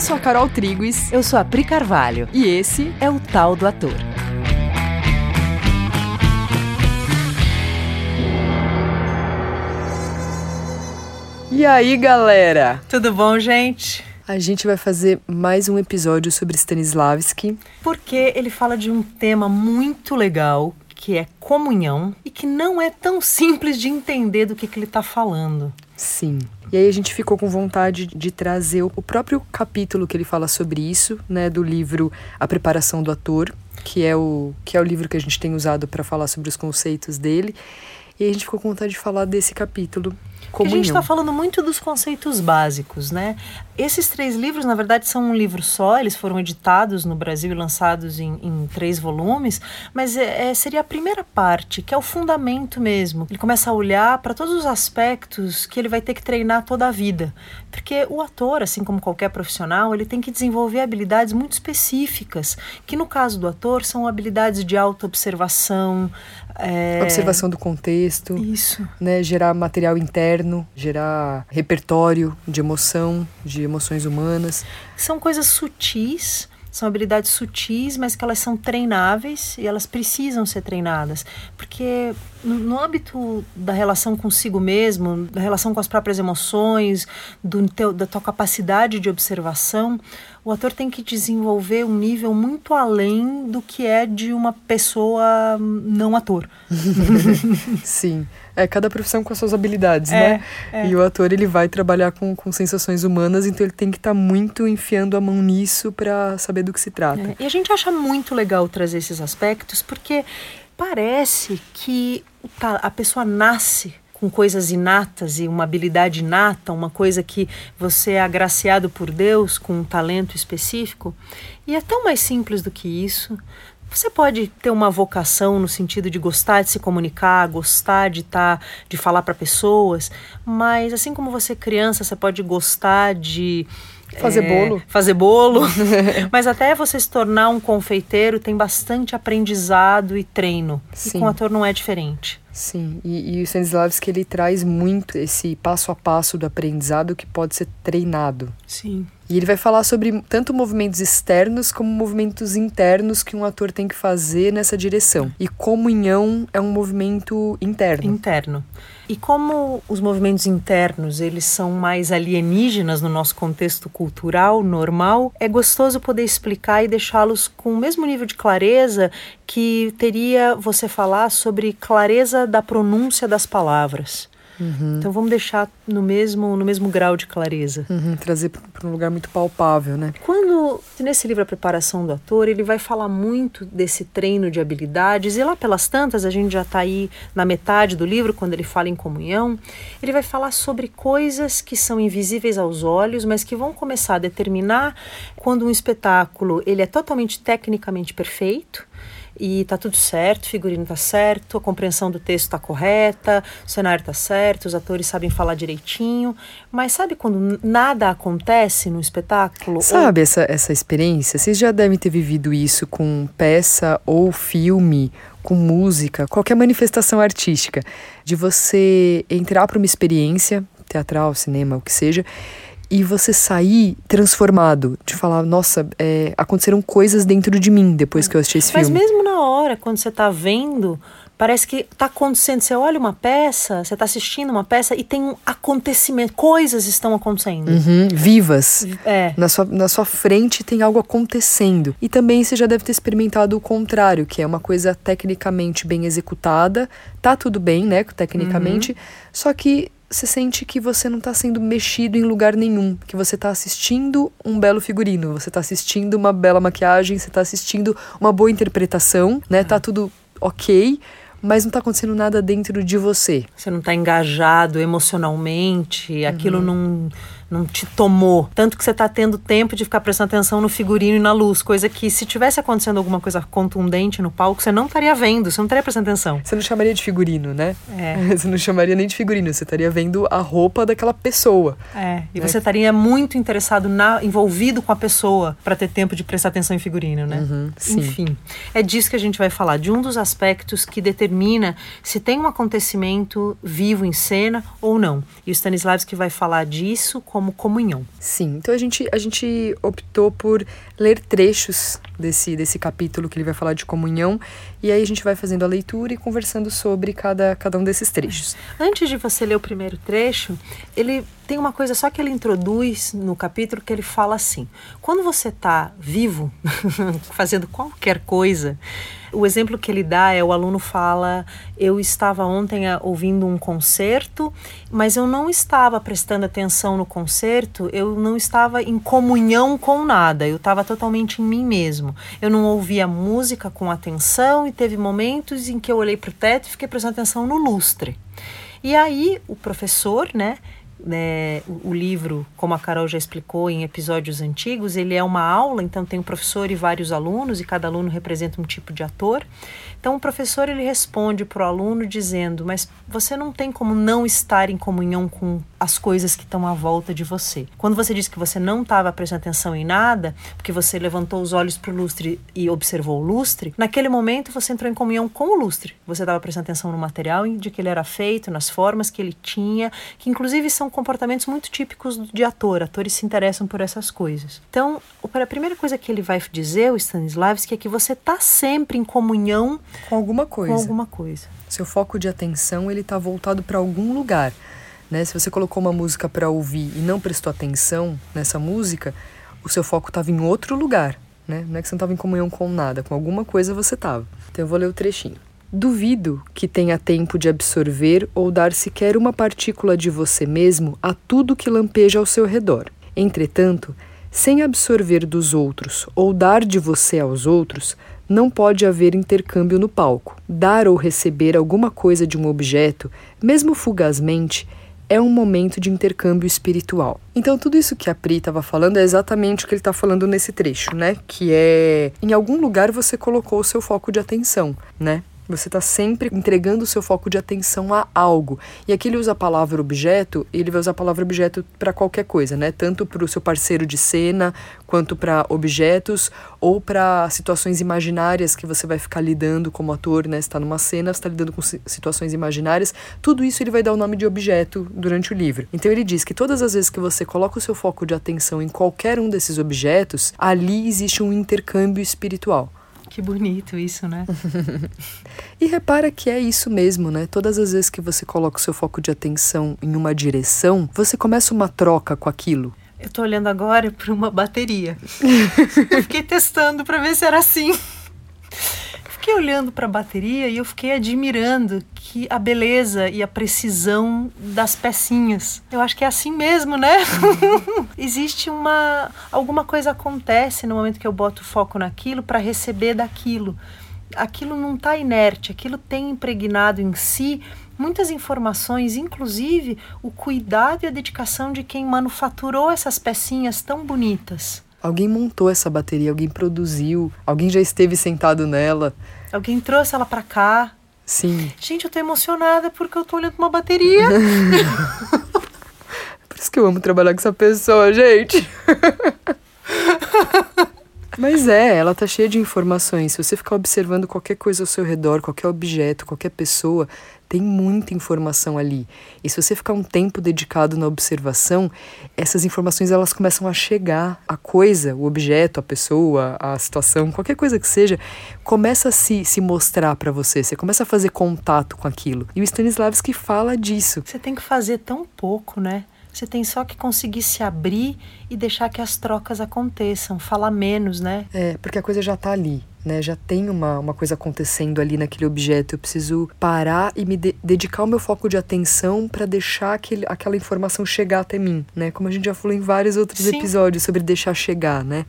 Eu sou a Carol Triguis. Eu sou a Pri Carvalho. E esse é o Tal do Ator. E aí, galera? Tudo bom, gente? A gente vai fazer mais um episódio sobre Stanislavski. Porque ele fala de um tema muito legal, que é comunhão, e que não é tão simples de entender do que, que ele está falando. Sim. E aí a gente ficou com vontade de trazer o próprio capítulo que ele fala sobre isso, né, do livro A Preparação do Ator, que é o que é o livro que a gente tem usado para falar sobre os conceitos dele. E a gente ficou com vontade de falar desse capítulo Comunhão. A gente está falando muito dos conceitos básicos, né? Esses três livros, na verdade, são um livro só, eles foram editados no Brasil e lançados em, em três volumes, mas é, é, seria a primeira parte, que é o fundamento mesmo. Ele começa a olhar para todos os aspectos que ele vai ter que treinar toda a vida. Porque o ator, assim como qualquer profissional, ele tem que desenvolver habilidades muito específicas, que no caso do ator são habilidades de auto-observação. É... Observação do contexto. Isso. Né, gerar material interno, gerar repertório de emoção, de emoções humanas. São coisas sutis são habilidades sutis, mas que elas são treináveis e elas precisam ser treinadas. Porque no, âmbito da relação consigo mesmo, da relação com as próprias emoções, do teu, da tua capacidade de observação, o ator tem que desenvolver um nível muito além do que é de uma pessoa não ator. Sim. É cada profissão com as suas habilidades, é, né? É. E o ator ele vai trabalhar com, com sensações humanas, então ele tem que estar tá muito enfiando a mão nisso para saber do que se trata. É. E a gente acha muito legal trazer esses aspectos porque parece que a pessoa nasce com coisas inatas e uma habilidade inata, uma coisa que você é agraciado por Deus com um talento específico. E é tão mais simples do que isso. Você pode ter uma vocação no sentido de gostar de se comunicar, gostar de estar, tá, de falar para pessoas, mas assim como você criança, você pode gostar de Fazer é, bolo. Fazer bolo. Mas até você se tornar um confeiteiro tem bastante aprendizado e treino. Sim. E com ator não é diferente. Sim, e, e o Stanislavski ele traz muito esse passo a passo do aprendizado que pode ser treinado. Sim. E ele vai falar sobre tanto movimentos externos como movimentos internos que um ator tem que fazer nessa direção. E comunhão é um movimento interno. Interno. E como os movimentos internos, eles são mais alienígenas no nosso contexto cultural normal, é gostoso poder explicar e deixá-los com o mesmo nível de clareza que teria você falar sobre clareza da pronúncia das palavras. Uhum. Então vamos deixar no mesmo, no mesmo grau de clareza. Uhum, trazer para um lugar muito palpável, né? Quando, nesse livro A Preparação do Ator, ele vai falar muito desse treino de habilidades, e lá pelas tantas, a gente já está aí na metade do livro, quando ele fala em comunhão, ele vai falar sobre coisas que são invisíveis aos olhos, mas que vão começar a determinar quando um espetáculo ele é totalmente tecnicamente perfeito, e tá tudo certo, o figurino tá certo, a compreensão do texto tá correta, o cenário tá certo, os atores sabem falar direitinho, mas sabe quando nada acontece no espetáculo? Sabe ou... essa, essa experiência? Vocês já devem ter vivido isso com peça ou filme, com música, qualquer manifestação artística, de você entrar para uma experiência teatral, cinema, o que seja, e você sair transformado, de falar, nossa, é, aconteceram coisas dentro de mim depois que eu assisti esse Mas filme. Mas mesmo na hora, quando você está vendo, parece que está acontecendo. Você olha uma peça, você está assistindo uma peça e tem um acontecimento, coisas estão acontecendo. Uhum, vivas. É. Na sua, na sua frente tem algo acontecendo. E também você já deve ter experimentado o contrário, que é uma coisa tecnicamente bem executada, tá tudo bem, né, tecnicamente, uhum. só que você sente que você não está sendo mexido em lugar nenhum, que você está assistindo um belo figurino, você está assistindo uma bela maquiagem, você está assistindo uma boa interpretação, né? Tá tudo ok, mas não está acontecendo nada dentro de você. Você não está engajado emocionalmente, aquilo uhum. não não te tomou. Tanto que você está tendo tempo de ficar prestando atenção no figurino e na luz, coisa que se tivesse acontecendo alguma coisa contundente no palco, você não estaria vendo, você não estaria prestando atenção. Você não chamaria de figurino, né? É. Você não chamaria nem de figurino, você estaria vendo a roupa daquela pessoa. É, e né? você estaria muito interessado, na, envolvido com a pessoa para ter tempo de prestar atenção em figurino, né? Uhum, Enfim, é disso que a gente vai falar, de um dos aspectos que determina se tem um acontecimento vivo em cena ou não. E o Stanislavski vai falar disso como como comunhão. Sim, então a gente, a gente optou por ler trechos desse, desse capítulo que ele vai falar de comunhão, e aí a gente vai fazendo a leitura e conversando sobre cada, cada um desses trechos. Antes de você ler o primeiro trecho, ele tem uma coisa só que ele introduz no capítulo que ele fala assim: quando você está vivo, fazendo qualquer coisa, o exemplo que ele dá é o aluno fala: Eu estava ontem ah, ouvindo um concerto, mas eu não estava prestando atenção no concerto, eu não estava em comunhão com nada, eu estava totalmente em mim mesmo. Eu não ouvia música com atenção e teve momentos em que eu olhei para o teto e fiquei prestando atenção no lustre. E aí o professor, né? Né, o, livro, como a Carol já explicou em episódios antigos, ele é uma aula, então tem um professor e vários alunos, e cada aluno representa um tipo de ator. Então o professor ele responde para o aluno dizendo: "Mas você não tem como não estar em comunhão com as coisas que estão à volta de você. Quando você disse que você não estava prestando atenção em nada, porque você levantou os olhos para o lustre e observou o lustre, naquele momento você entrou em comunhão com o lustre. Você estava prestando atenção no material de que ele era feito, nas formas que ele tinha, que inclusive são comportamentos muito típicos de ator. Atores se interessam por essas coisas. Então, a primeira coisa que ele vai dizer, o Stanislavski, é que você está sempre em comunhão com alguma coisa. Com alguma coisa. Seu foco de atenção ele está voltado para algum lugar. Né? Se você colocou uma música para ouvir e não prestou atenção nessa música, o seu foco estava em outro lugar. Né? Não é que você não estava em comunhão com nada, com alguma coisa você estava. Então eu vou ler o trechinho. Duvido que tenha tempo de absorver ou dar sequer uma partícula de você mesmo a tudo que lampeja ao seu redor. Entretanto, sem absorver dos outros ou dar de você aos outros, não pode haver intercâmbio no palco. Dar ou receber alguma coisa de um objeto, mesmo fugazmente, é um momento de intercâmbio espiritual. Então, tudo isso que a Pri estava falando é exatamente o que ele está falando nesse trecho, né? Que é em algum lugar você colocou o seu foco de atenção, né? Você está sempre entregando o seu foco de atenção a algo. E aqui ele usa a palavra objeto, ele vai usar a palavra objeto para qualquer coisa, né? Tanto para o seu parceiro de cena, quanto para objetos, ou para situações imaginárias que você vai ficar lidando como ator, né? Está numa cena, está lidando com situações imaginárias. Tudo isso ele vai dar o nome de objeto durante o livro. Então ele diz que todas as vezes que você coloca o seu foco de atenção em qualquer um desses objetos, ali existe um intercâmbio espiritual. Que bonito isso, né? e repara que é isso mesmo, né? Todas as vezes que você coloca o seu foco de atenção em uma direção, você começa uma troca com aquilo. Eu tô olhando agora para uma bateria. eu fiquei testando para ver se era assim fiquei olhando para a bateria e eu fiquei admirando que a beleza e a precisão das pecinhas. Eu acho que é assim mesmo, né? Existe uma alguma coisa acontece no momento que eu boto foco naquilo para receber daquilo. Aquilo não está inerte, aquilo tem impregnado em si muitas informações, inclusive o cuidado e a dedicação de quem manufaturou essas pecinhas tão bonitas. Alguém montou essa bateria, alguém produziu, alguém já esteve sentado nela. Alguém trouxe ela para cá. Sim. Gente, eu tô emocionada porque eu tô olhando uma bateria. Por isso que eu amo trabalhar com essa pessoa, gente. Mas é, ela tá cheia de informações. Se você ficar observando qualquer coisa ao seu redor, qualquer objeto, qualquer pessoa, tem muita informação ali. E se você ficar um tempo dedicado na observação, essas informações elas começam a chegar. A coisa, o objeto, a pessoa, a situação, qualquer coisa que seja, começa a se, se mostrar para você. Você começa a fazer contato com aquilo. E o Stanislavski fala disso. Você tem que fazer tão pouco, né? Você tem só que conseguir se abrir e deixar que as trocas aconteçam, falar menos, né? É, porque a coisa já tá ali. Né, já tem uma, uma coisa acontecendo ali naquele objeto. Eu preciso parar e me de dedicar o meu foco de atenção para deixar aquele, aquela informação chegar até mim, né? Como a gente já falou em vários outros Sim. episódios sobre deixar chegar, né?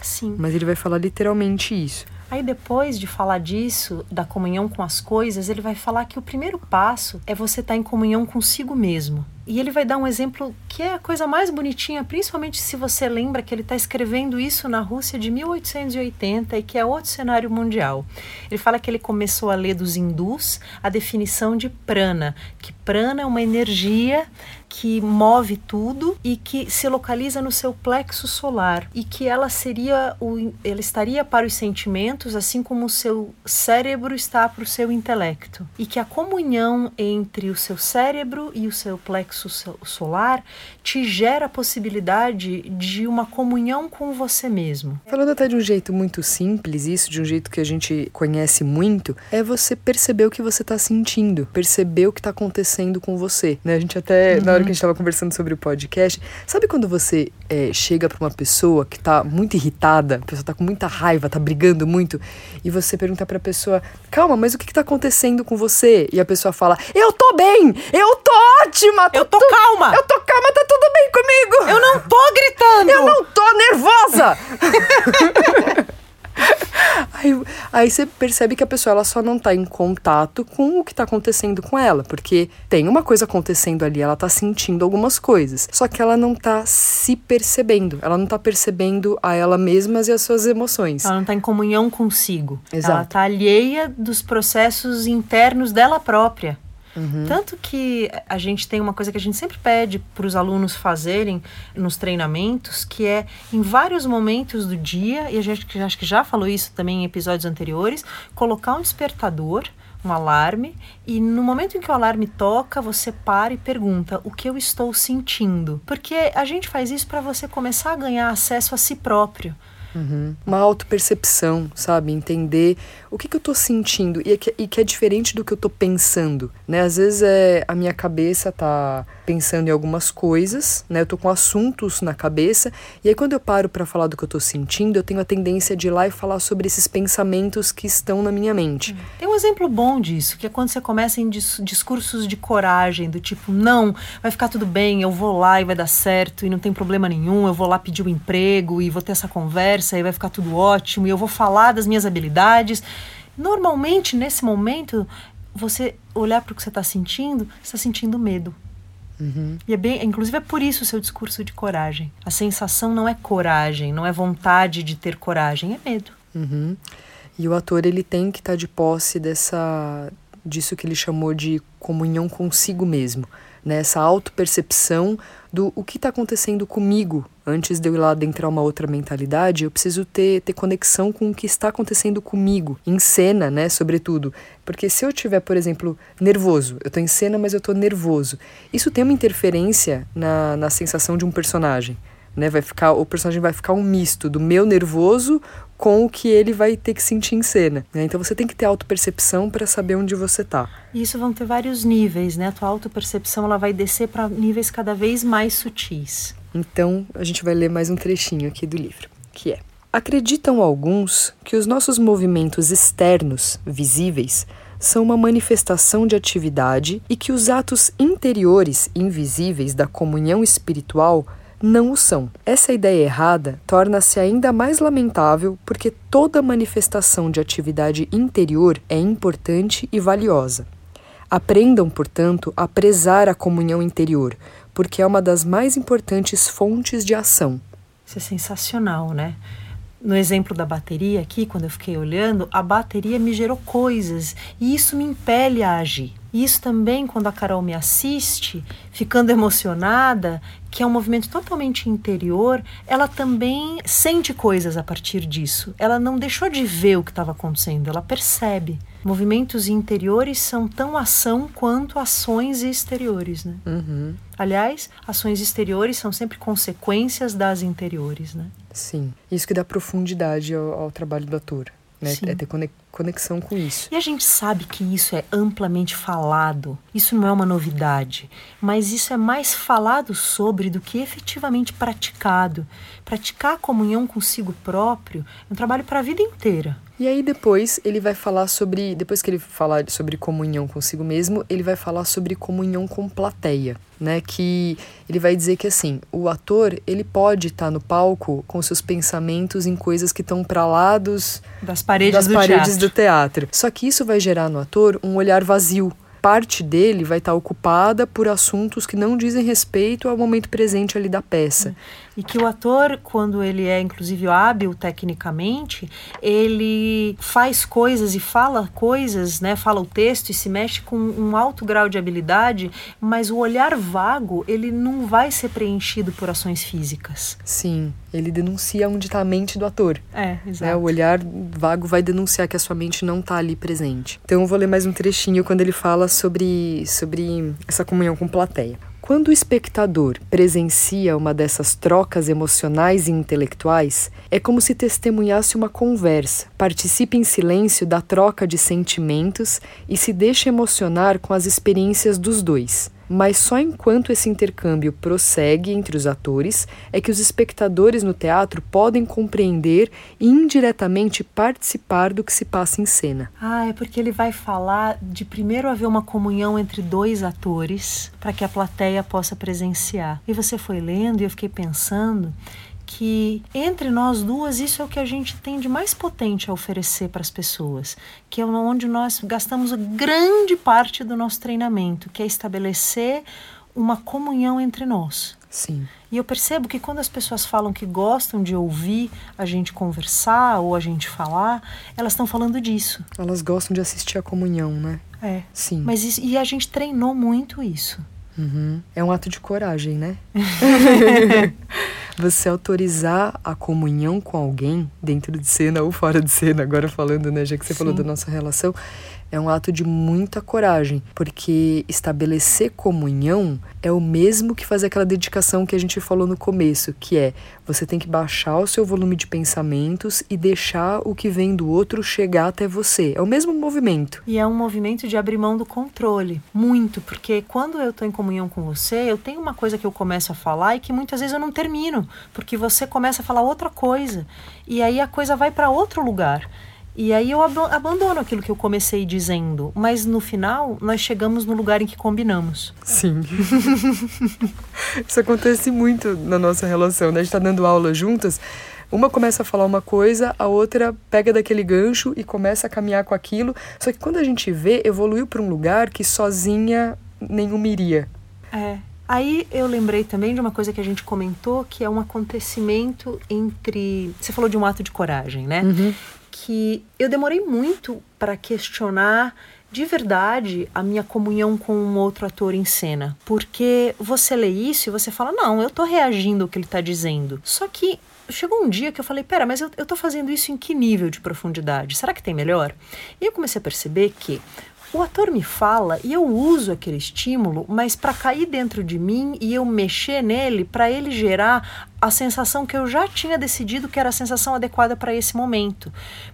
Sim. Mas ele vai falar literalmente isso. Aí depois de falar disso, da comunhão com as coisas, ele vai falar que o primeiro passo é você estar tá em comunhão consigo mesmo. E ele vai dar um exemplo que é a coisa mais bonitinha, principalmente se você lembra que ele está escrevendo isso na Rússia de 1880 e que é outro cenário mundial. Ele fala que ele começou a ler dos hindus a definição de prana, que prana é uma energia que move tudo e que se localiza no seu plexo solar e que ela seria o, ela estaria para os sentimentos assim como o seu cérebro está para o seu intelecto e que a comunhão entre o seu cérebro e o seu plexo solar te gera a possibilidade de uma comunhão com você mesmo. Falando até de um jeito muito simples, isso de um jeito que a gente conhece muito, é você perceber o que você está sentindo, perceber o que está acontecendo com você. Né? A gente até, uhum. Hora que a gente estava conversando sobre o podcast, sabe quando você é, chega para uma pessoa que está muito irritada, a pessoa está com muita raiva, está brigando muito, e você pergunta para a pessoa: calma, mas o que está acontecendo com você? E a pessoa fala: eu tô bem, eu tô ótima, tá eu tô tu... calma, eu tô calma, tá tudo bem comigo. Eu não tô gritando, eu não tô nervosa. Aí, aí você percebe que a pessoa ela só não está em contato com o que está acontecendo com ela, porque tem uma coisa acontecendo ali, ela está sentindo algumas coisas, só que ela não está se percebendo, ela não está percebendo a ela mesma e as suas emoções. Ela não está em comunhão consigo. Exato. Ela está alheia dos processos internos dela própria. Uhum. Tanto que a gente tem uma coisa que a gente sempre pede para os alunos fazerem nos treinamentos, que é em vários momentos do dia, e a gente acho que já falou isso também em episódios anteriores, colocar um despertador um alarme e no momento em que o alarme toca, você para e pergunta o que eu estou sentindo. Porque a gente faz isso para você começar a ganhar acesso a si próprio. Uhum. Uma autopercepção, sabe? Entender o que, que eu tô sentindo e que, e que é diferente do que eu tô pensando, né? Às vezes é, a minha cabeça tá pensando em algumas coisas, né? Eu tô com assuntos na cabeça e aí quando eu paro para falar do que eu tô sentindo, eu tenho a tendência de ir lá e falar sobre esses pensamentos que estão na minha mente. Tem um exemplo bom disso, que é quando você começa em dis discursos de coragem, do tipo, não, vai ficar tudo bem, eu vou lá e vai dar certo e não tem problema nenhum, eu vou lá pedir um emprego e vou ter essa conversa e vai ficar tudo ótimo e eu vou falar das minhas habilidades. Normalmente, nesse momento, você olhar para o que você está sentindo, você está sentindo medo. Uhum. E é bem, inclusive é por isso o seu discurso de coragem. A sensação não é coragem, não é vontade de ter coragem, é medo. Uhum. E o ator ele tem que estar tá de posse dessa disso que ele chamou de comunhão consigo mesmo, né? Essa autopercepção do o que está acontecendo comigo antes de eu ir lá adentrar uma outra mentalidade, eu preciso ter, ter conexão com o que está acontecendo comigo, em cena, né, sobretudo. Porque se eu tiver, por exemplo, nervoso, eu estou em cena, mas eu estou nervoso, isso tem uma interferência na, na sensação de um personagem. Né, vai ficar, o personagem vai ficar um misto do meu nervoso com o que ele vai ter que sentir em cena. Né? Então você tem que ter autopercepção para saber onde você está. Isso vão ter vários níveis, né? A tua autopercepção ela vai descer para níveis cada vez mais sutis. Então, a gente vai ler mais um trechinho aqui do livro, que é: Acreditam alguns que os nossos movimentos externos, visíveis, são uma manifestação de atividade e que os atos interiores, invisíveis da comunhão espiritual não o são. Essa ideia errada torna-se ainda mais lamentável porque toda manifestação de atividade interior é importante e valiosa. Aprendam, portanto, a prezar a comunhão interior, porque é uma das mais importantes fontes de ação. Isso é sensacional, né? No exemplo da bateria aqui, quando eu fiquei olhando, a bateria me gerou coisas e isso me impele a agir. E isso também, quando a Carol me assiste, ficando emocionada, que é um movimento totalmente interior, ela também sente coisas a partir disso. Ela não deixou de ver o que estava acontecendo, ela percebe. Movimentos interiores são tão ação quanto ações exteriores, né? Uhum. Aliás, ações exteriores são sempre consequências das interiores, né? Sim. Isso que dá profundidade ao, ao trabalho do ator, né? Sim. É ter conexão com isso. E a gente sabe que isso é amplamente falado. Isso não é uma novidade, mas isso é mais falado sobre do que efetivamente praticado. Praticar a comunhão consigo próprio é um trabalho para a vida inteira. E aí depois ele vai falar sobre, depois que ele falar sobre comunhão consigo mesmo, ele vai falar sobre comunhão com plateia, né? Que ele vai dizer que assim, o ator, ele pode estar tá no palco com seus pensamentos em coisas que estão para lá dos das paredes, das do, paredes teatro. Do teatro. Só que isso vai gerar no ator um olhar vazio parte dele vai estar ocupada por assuntos que não dizem respeito ao momento presente ali da peça. E que o ator, quando ele é inclusive hábil tecnicamente, ele faz coisas e fala coisas, né, fala o texto e se mexe com um alto grau de habilidade, mas o olhar vago, ele não vai ser preenchido por ações físicas. Sim, ele denuncia onde está a mente do ator. É, exato. Né? O olhar vago vai denunciar que a sua mente não está ali presente. Então eu vou ler mais um trechinho quando ele fala sobre, sobre essa comunhão com plateia. Quando o espectador presencia uma dessas trocas emocionais e intelectuais, é como se testemunhasse uma conversa, participe em silêncio da troca de sentimentos e se deixe emocionar com as experiências dos dois mas só enquanto esse intercâmbio prossegue entre os atores é que os espectadores no teatro podem compreender e indiretamente participar do que se passa em cena. Ah, é porque ele vai falar de primeiro haver uma comunhão entre dois atores para que a plateia possa presenciar. E você foi lendo e eu fiquei pensando que entre nós duas isso é o que a gente tem de mais potente a oferecer para as pessoas, que é onde nós gastamos grande parte do nosso treinamento, que é estabelecer uma comunhão entre nós. Sim. E eu percebo que quando as pessoas falam que gostam de ouvir a gente conversar ou a gente falar, elas estão falando disso. Elas gostam de assistir a comunhão, né? É. Sim. Mas isso, e a gente treinou muito isso. Uhum. É um ato de coragem, né? Você autorizar a comunhão com alguém, dentro de cena ou fora de cena, agora falando, né, já que você Sim. falou da nossa relação, é um ato de muita coragem, porque estabelecer comunhão é o mesmo que fazer aquela dedicação que a gente falou no começo, que é você tem que baixar o seu volume de pensamentos e deixar o que vem do outro chegar até você. É o mesmo movimento. E é um movimento de abrir mão do controle, muito, porque quando eu estou em comunhão com você, eu tenho uma coisa que eu começo a falar e que muitas vezes eu não termino, porque você começa a falar outra coisa e aí a coisa vai para outro lugar. E aí eu ab abandono aquilo que eu comecei dizendo, mas no final nós chegamos no lugar em que combinamos. Sim. Isso acontece muito na nossa relação, né? A gente tá dando aula juntas, uma começa a falar uma coisa, a outra pega daquele gancho e começa a caminhar com aquilo. Só que quando a gente vê, evoluiu para um lugar que sozinha nenhuma iria. É. Aí eu lembrei também de uma coisa que a gente comentou, que é um acontecimento entre. Você falou de um ato de coragem, né? Uhum que eu demorei muito para questionar de verdade a minha comunhão com um outro ator em cena. Porque você lê isso e você fala, não, eu tô reagindo ao que ele tá dizendo. Só que chegou um dia que eu falei, pera, mas eu, eu tô fazendo isso em que nível de profundidade? Será que tem melhor? E eu comecei a perceber que o ator me fala e eu uso aquele estímulo, mas para cair dentro de mim e eu mexer nele, para ele gerar a sensação que eu já tinha decidido que era a sensação adequada para esse momento.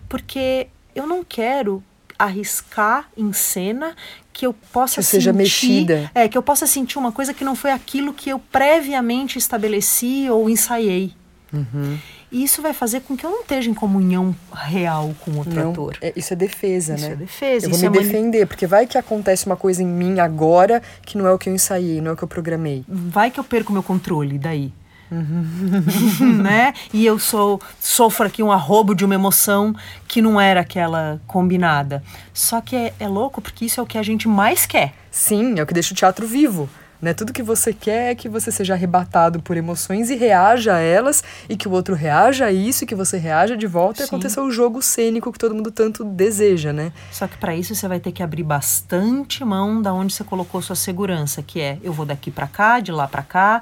Porque eu não quero arriscar em cena que eu possa que seja sentir, mexida. É, que eu possa sentir uma coisa que não foi aquilo que eu previamente estabeleci ou ensaiei. Uhum. E isso vai fazer com que eu não esteja em comunhão real com outro não, ator. É, isso é defesa, isso né? Isso é defesa. Eu vou me é defender, porque vai que acontece uma coisa em mim agora que não é o que eu ensaiei, não é o que eu programei. Vai que eu perco meu controle daí. Uhum. né? E eu sou sofro aqui um arrobo de uma emoção que não era aquela combinada. Só que é, é louco porque isso é o que a gente mais quer. Sim, é o que deixa o teatro vivo. Né? Tudo que você quer é que você seja arrebatado por emoções e reaja a elas, e que o outro reaja a isso, e que você reaja de volta Sim. e aconteça o jogo cênico que todo mundo tanto deseja, né? Só que para isso você vai ter que abrir bastante mão da onde você colocou sua segurança, que é eu vou daqui para cá, de lá para cá,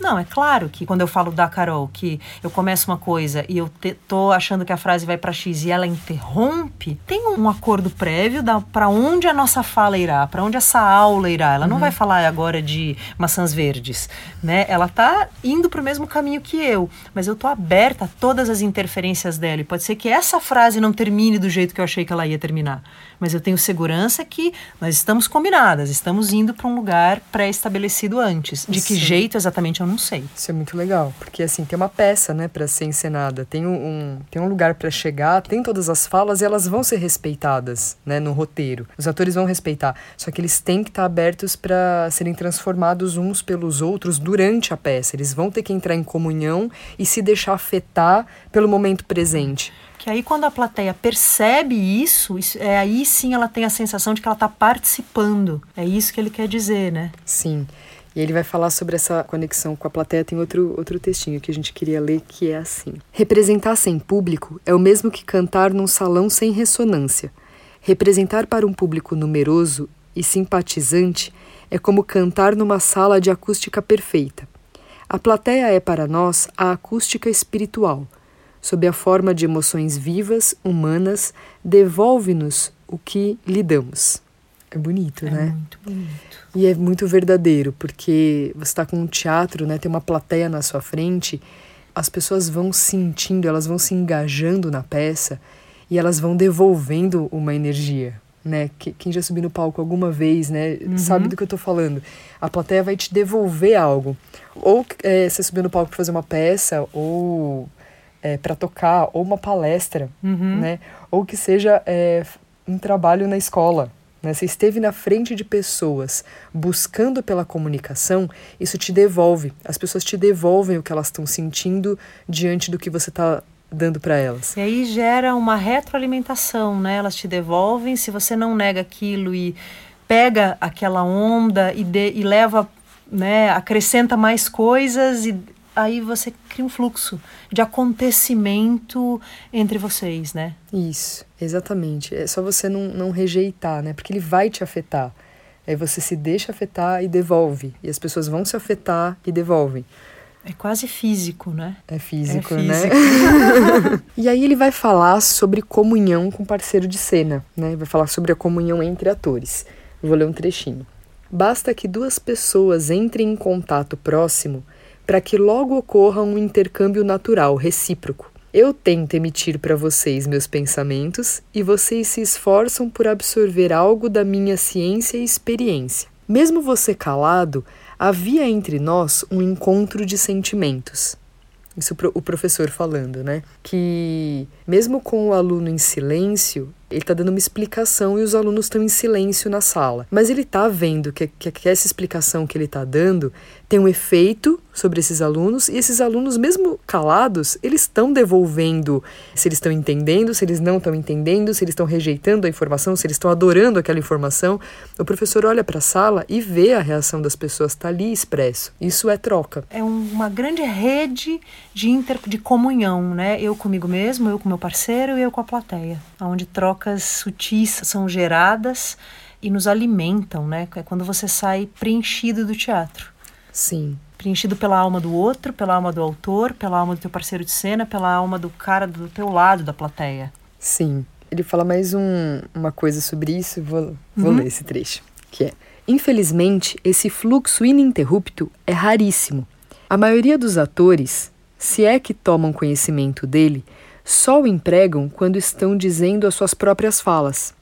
não, é claro que quando eu falo da Carol, que eu começo uma coisa e eu te, tô achando que a frase vai para X e ela interrompe, tem um acordo prévio para onde a nossa fala irá, para onde essa aula irá. Ela uhum. não vai falar agora de maçãs verdes, né? Ela tá indo para o mesmo caminho que eu, mas eu tô aberta a todas as interferências dela. E pode ser que essa frase não termine do jeito que eu achei que ela ia terminar, mas eu tenho segurança que nós estamos combinadas, estamos indo para um lugar pré-estabelecido antes. De que jeito exatamente eu não sei. Isso é muito legal, porque assim, tem uma peça, né, para ser encenada, tem um, tem um lugar para chegar, tem todas as falas e elas vão ser respeitadas, né, no roteiro. Os atores vão respeitar, só que eles têm que estar abertos para serem transformados uns pelos outros durante a peça. Eles vão ter que entrar em comunhão e se deixar afetar pelo momento presente. Que aí quando a plateia percebe isso, isso, é aí sim ela tem a sensação de que ela está participando. É isso que ele quer dizer, né? Sim. E ele vai falar sobre essa conexão com a plateia. Tem outro, outro textinho que a gente queria ler que é assim: Representar sem público é o mesmo que cantar num salão sem ressonância. Representar para um público numeroso e simpatizante é como cantar numa sala de acústica perfeita. A plateia é para nós a acústica espiritual. Sob a forma de emoções vivas, humanas, devolve-nos o que lhe damos. É bonito, é né? muito bonito. E é muito verdadeiro, porque você está com um teatro, né? Tem uma plateia na sua frente, as pessoas vão sentindo, elas vão se engajando na peça e elas vão devolvendo uma energia, né? Quem já subiu no palco alguma vez, né? Uhum. Sabe do que eu tô falando. A plateia vai te devolver algo. Ou é, você subiu no palco para fazer uma peça, ou é, para tocar, ou uma palestra, uhum. né? Ou que seja é, um trabalho na escola, né? Você esteve na frente de pessoas buscando pela comunicação, isso te devolve. As pessoas te devolvem o que elas estão sentindo diante do que você está dando para elas. E aí gera uma retroalimentação, né? Elas te devolvem, se você não nega aquilo e pega aquela onda e, de, e leva, né, acrescenta mais coisas e aí você cria um fluxo de acontecimento entre vocês, né? Isso, exatamente. É só você não, não rejeitar, né? Porque ele vai te afetar. Aí você se deixa afetar e devolve. E as pessoas vão se afetar e devolvem. É quase físico, né? É físico, é né? físico. né? e aí ele vai falar sobre comunhão com parceiro de cena, né? Vai falar sobre a comunhão entre atores. Eu vou ler um trechinho. Basta que duas pessoas entrem em contato próximo para que logo ocorra um intercâmbio natural, recíproco. Eu tento emitir para vocês meus pensamentos e vocês se esforçam por absorver algo da minha ciência e experiência. Mesmo você calado, havia entre nós um encontro de sentimentos. Isso o professor falando, né? Que mesmo com o aluno em silêncio, ele está dando uma explicação e os alunos estão em silêncio na sala. Mas ele está vendo que, que, que, essa explicação que ele está dando tem um efeito sobre esses alunos e esses alunos, mesmo calados, eles estão devolvendo se eles estão entendendo, se eles não estão entendendo, se eles estão rejeitando a informação, se eles estão adorando aquela informação. O professor olha para a sala e vê a reação das pessoas, está ali expresso. Isso é troca. É uma grande rede de, inter, de comunhão, né? Eu comigo mesmo, eu com meu parceiro e eu com a plateia, onde trocas sutis são geradas e nos alimentam, né? É quando você sai preenchido do teatro. Sim. Preenchido pela alma do outro, pela alma do autor, pela alma do teu parceiro de cena, pela alma do cara do teu lado da plateia. Sim. Ele fala mais um, uma coisa sobre isso, vou, vou uhum. ler esse trecho, que é Infelizmente, esse fluxo ininterrupto é raríssimo. A maioria dos atores, se é que tomam conhecimento dele, só o empregam quando estão dizendo as suas próprias falas.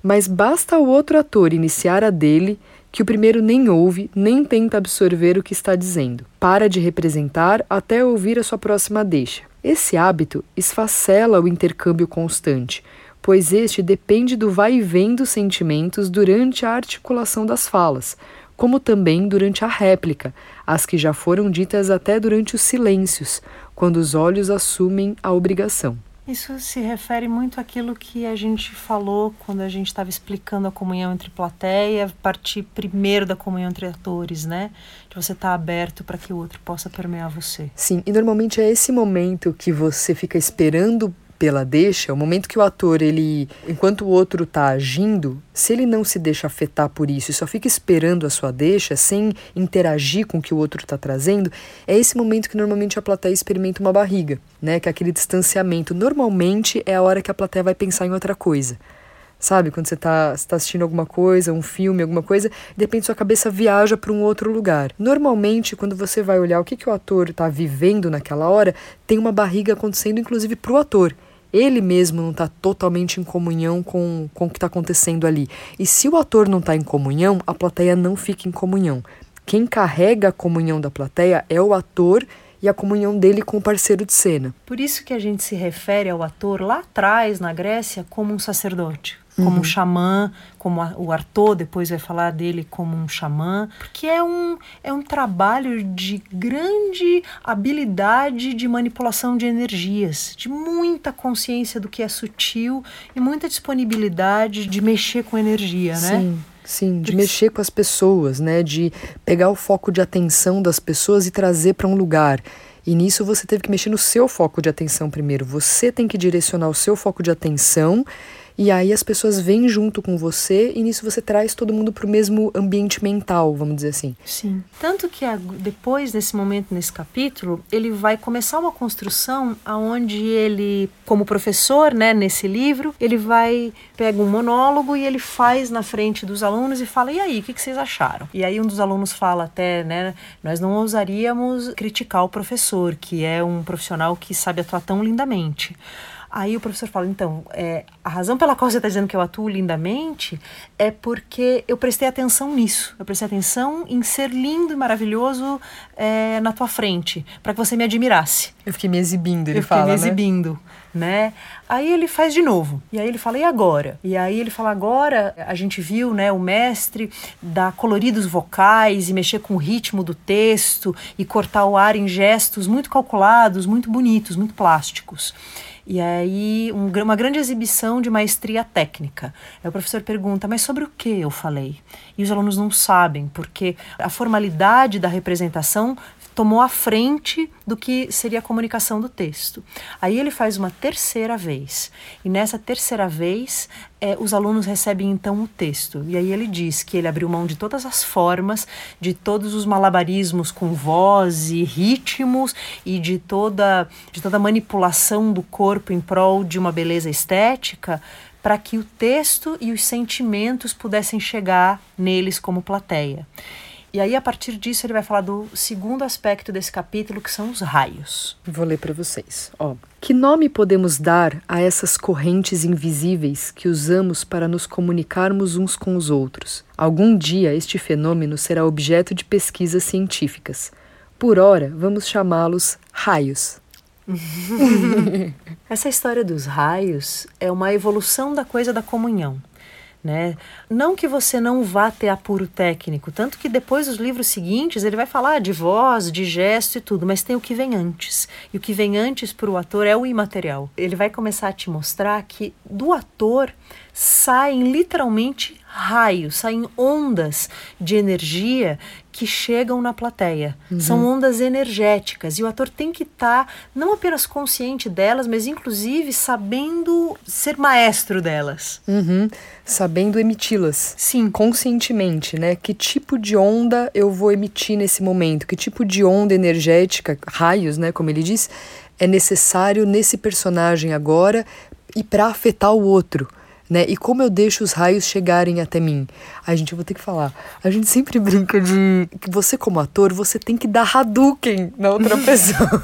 Mas basta o outro ator iniciar a dele que o primeiro nem ouve, nem tenta absorver o que está dizendo. Para de representar até ouvir a sua próxima deixa. Esse hábito esfacela o intercâmbio constante, pois este depende do vai e vem dos sentimentos durante a articulação das falas, como também durante a réplica, as que já foram ditas até durante os silêncios, quando os olhos assumem a obrigação. Isso se refere muito àquilo que a gente falou quando a gente estava explicando a comunhão entre plateia, partir primeiro da comunhão entre atores, né? De você estar tá aberto para que o outro possa permear você. Sim, e normalmente é esse momento que você fica esperando pela deixa, o momento que o ator, ele, enquanto o outro está agindo, se ele não se deixa afetar por isso e só fica esperando a sua deixa, sem interagir com o que o outro está trazendo, é esse momento que normalmente a plateia experimenta uma barriga, né? Que é aquele distanciamento. Normalmente é a hora que a plateia vai pensar em outra coisa. Sabe, quando você está tá assistindo alguma coisa, um filme, alguma coisa, de repente sua cabeça viaja para um outro lugar. Normalmente, quando você vai olhar o que, que o ator está vivendo naquela hora, tem uma barriga acontecendo, inclusive, para o ator ele mesmo não está totalmente em comunhão com, com o que está acontecendo ali. E se o ator não está em comunhão, a plateia não fica em comunhão. Quem carrega a comunhão da plateia é o ator e a comunhão dele com o parceiro de cena. Por isso que a gente se refere ao ator lá atrás, na Grécia, como um sacerdote como uhum. um xamã, como a, o Arthur depois vai falar dele como um xamã, porque é um, é um trabalho de grande habilidade de manipulação de energias, de muita consciência do que é sutil e muita disponibilidade de mexer com energia, né? Sim. Sim, de mexer com as pessoas, né? De pegar o foco de atenção das pessoas e trazer para um lugar. E nisso você teve que mexer no seu foco de atenção primeiro. Você tem que direcionar o seu foco de atenção E aí as pessoas vêm junto com você e nisso você traz todo mundo para o mesmo ambiente mental, vamos dizer assim. Sim. Tanto que depois, nesse momento, nesse capítulo, ele vai começar uma construção aonde ele, como professor, né, nesse livro, ele vai pega um monólogo e ele faz na frente dos alunos e fala: "E aí, o que, que vocês acharam?". E aí um dos alunos fala até, né, nós não ousaríamos criticar o professor, que é um profissional que sabe atuar tão lindamente. Aí o professor fala: então, é, a razão pela qual você está dizendo que eu atuo lindamente é porque eu prestei atenção nisso. Eu prestei atenção em ser lindo e maravilhoso é, na tua frente, para que você me admirasse. Eu fiquei me exibindo, ele eu fala. Eu fiquei né? me exibindo, né? Aí ele faz de novo. E aí ele fala: e agora? E aí ele fala: agora a gente viu, né, o mestre dar coloridos vocais e mexer com o ritmo do texto e cortar o ar em gestos muito calculados, muito bonitos, muito plásticos. E aí, um, uma grande exibição de maestria técnica. Aí o professor pergunta, mas sobre o que eu falei? E os alunos não sabem, porque a formalidade da representação tomou a frente do que seria a comunicação do texto. Aí ele faz uma terceira vez. E nessa terceira vez, é, os alunos recebem então o texto. E aí ele diz que ele abriu mão de todas as formas, de todos os malabarismos com voz e ritmos e de toda, de toda manipulação do corpo em prol de uma beleza estética para que o texto e os sentimentos pudessem chegar neles como plateia. E aí, a partir disso, ele vai falar do segundo aspecto desse capítulo, que são os raios. Vou ler para vocês. Ó, que nome podemos dar a essas correntes invisíveis que usamos para nos comunicarmos uns com os outros? Algum dia este fenômeno será objeto de pesquisas científicas. Por ora, vamos chamá-los raios. Essa história dos raios é uma evolução da coisa da comunhão. Né? Não que você não vá ter apuro técnico, tanto que depois dos livros seguintes ele vai falar de voz, de gesto e tudo, mas tem o que vem antes. E o que vem antes para o ator é o imaterial. Ele vai começar a te mostrar que do ator saem literalmente raios, saem ondas de energia que chegam na plateia. Uhum. São ondas energéticas e o ator tem que estar tá, não apenas consciente delas, mas inclusive sabendo ser maestro delas. Uhum. Sabendo emiti-las. Sim. Conscientemente, né? Que tipo de onda eu vou emitir nesse momento? Que tipo de onda energética, raios, né? Como ele diz, é necessário nesse personagem agora e para afetar o outro né? E como eu deixo os raios chegarem até mim? A gente, eu vou ter que falar. A gente sempre brinca de que você, como ator, você tem que dar Hadouken na outra pessoa.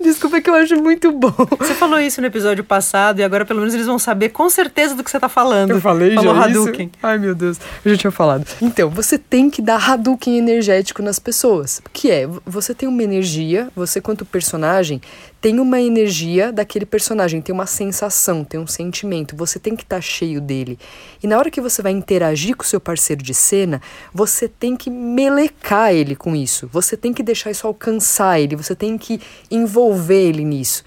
Desculpa que eu acho muito bom. Você falou isso no episódio passado e agora pelo menos eles vão saber com certeza do que você tá falando. Eu falei Falou já Hadouken. Isso? Ai, meu Deus. Eu já tinha falado. Então, você tem que dar Hadouken energético nas pessoas. Que é, você tem uma energia, você quanto personagem tem uma energia daquele personagem, tem uma sensação, tem um sentimento, você tem que estar tá cheio dele. E na hora que você vai interagir com o seu parceiro de cena, você tem que melecar ele com isso, você tem que deixar isso alcançar ele, você tem que envolver ele nisso.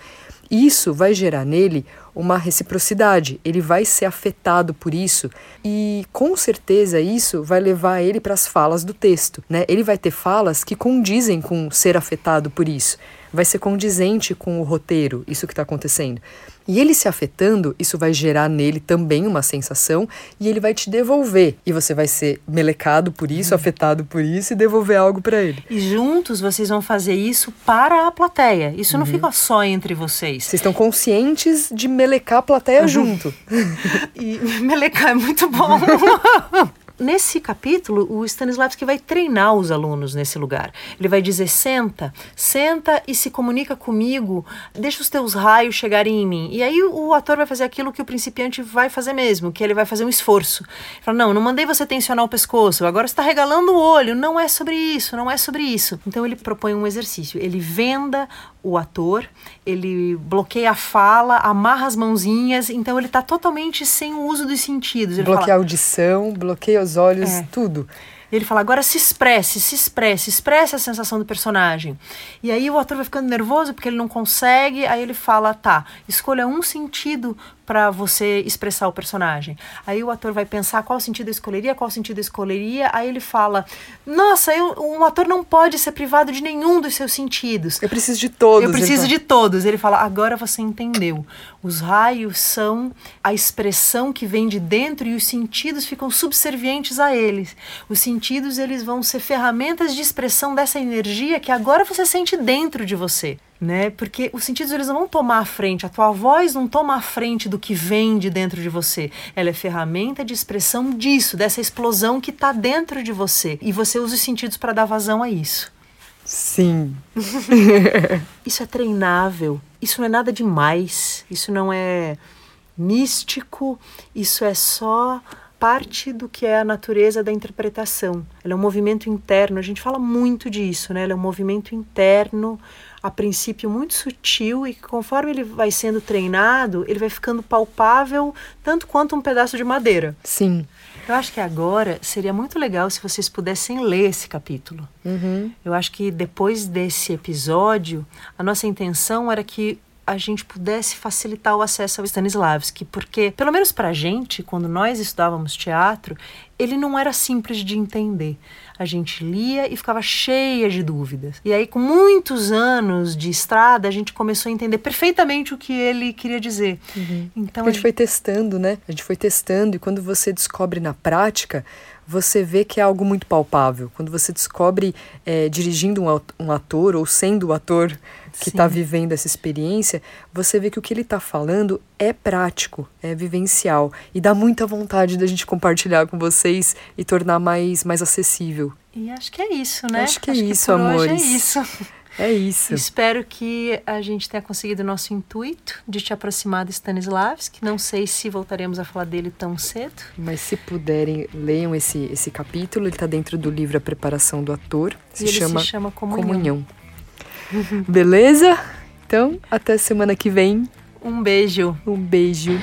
Isso vai gerar nele uma reciprocidade, ele vai ser afetado por isso e com certeza isso vai levar ele para as falas do texto, né? Ele vai ter falas que condizem com ser afetado por isso vai ser condizente com o roteiro, isso que está acontecendo. E ele se afetando, isso vai gerar nele também uma sensação e ele vai te devolver. E você vai ser melecado por isso, uhum. afetado por isso e devolver algo para ele. E juntos vocês vão fazer isso para a plateia. Isso uhum. não fica só entre vocês. Vocês estão conscientes de melecar a plateia uhum. junto. e melecar é muito bom. nesse capítulo, o Stanislavski vai treinar os alunos nesse lugar. Ele vai dizer: senta, senta e se comunica comigo, deixa os teus raios chegarem em mim. E aí o ator vai fazer aquilo que o principiante vai fazer mesmo, que ele vai fazer um esforço. Ele fala: não, não mandei você tensionar o pescoço, agora está regalando o olho. Não é sobre isso, não é sobre isso. Então ele propõe um exercício. Ele venda o ator, ele bloqueia a fala, amarra as mãozinhas, então ele está totalmente sem o uso dos sentidos. Ele bloqueia fala, a audição, bloqueia os olhos, é. tudo. Ele fala, agora se expresse, se expresse, expresse a sensação do personagem. E aí o ator vai ficando nervoso porque ele não consegue, aí ele fala, tá, escolha um sentido para você expressar o personagem. Aí o ator vai pensar qual sentido eu escolheria, qual sentido eu escolheria. Aí ele fala: Nossa, eu, um ator não pode ser privado de nenhum dos seus sentidos. Eu preciso de todos. Eu preciso então. de todos. Ele fala: Agora você entendeu. Os raios são a expressão que vem de dentro e os sentidos ficam subservientes a eles. Os sentidos eles vão ser ferramentas de expressão dessa energia que agora você sente dentro de você né? Porque os sentidos eles não vão tomar a frente, a tua voz não toma a frente do que vem de dentro de você. Ela é ferramenta de expressão disso, dessa explosão que está dentro de você. E você usa os sentidos para dar vazão a isso. Sim. isso é treinável. Isso não é nada demais. Isso não é místico. Isso é só parte do que é a natureza da interpretação. Ela é um movimento interno. A gente fala muito disso, né? Ela é um movimento interno a princípio muito sutil e que conforme ele vai sendo treinado, ele vai ficando palpável tanto quanto um pedaço de madeira. Sim. Eu acho que agora seria muito legal se vocês pudessem ler esse capítulo. Uhum. Eu acho que depois desse episódio, a nossa intenção era que a gente pudesse facilitar o acesso ao Stanislavski, porque, pelo menos para a gente, quando nós estudávamos teatro, ele não era simples de entender. A gente lia e ficava cheia de dúvidas. E aí, com muitos anos de estrada, a gente começou a entender perfeitamente o que ele queria dizer. Uhum. Então, a gente a foi testando, né? A gente foi testando, e quando você descobre na prática, você vê que é algo muito palpável. Quando você descobre é, dirigindo um ator ou sendo o ator que está vivendo essa experiência, você vê que o que ele está falando é prático, é vivencial e dá muita vontade da gente compartilhar com vocês e tornar mais, mais acessível. E acho que é isso, né? Acho que é acho isso, que amores. é isso. É isso. Espero que a gente tenha conseguido o nosso intuito de te aproximar de Stanislavski. Não sei se voltaremos a falar dele tão cedo. Mas se puderem, leiam esse, esse capítulo. Ele está dentro do livro A Preparação do Ator. Se, chama, se chama Comunhão. Comunhão. Beleza? Então, até semana que vem. Um beijo. Um beijo.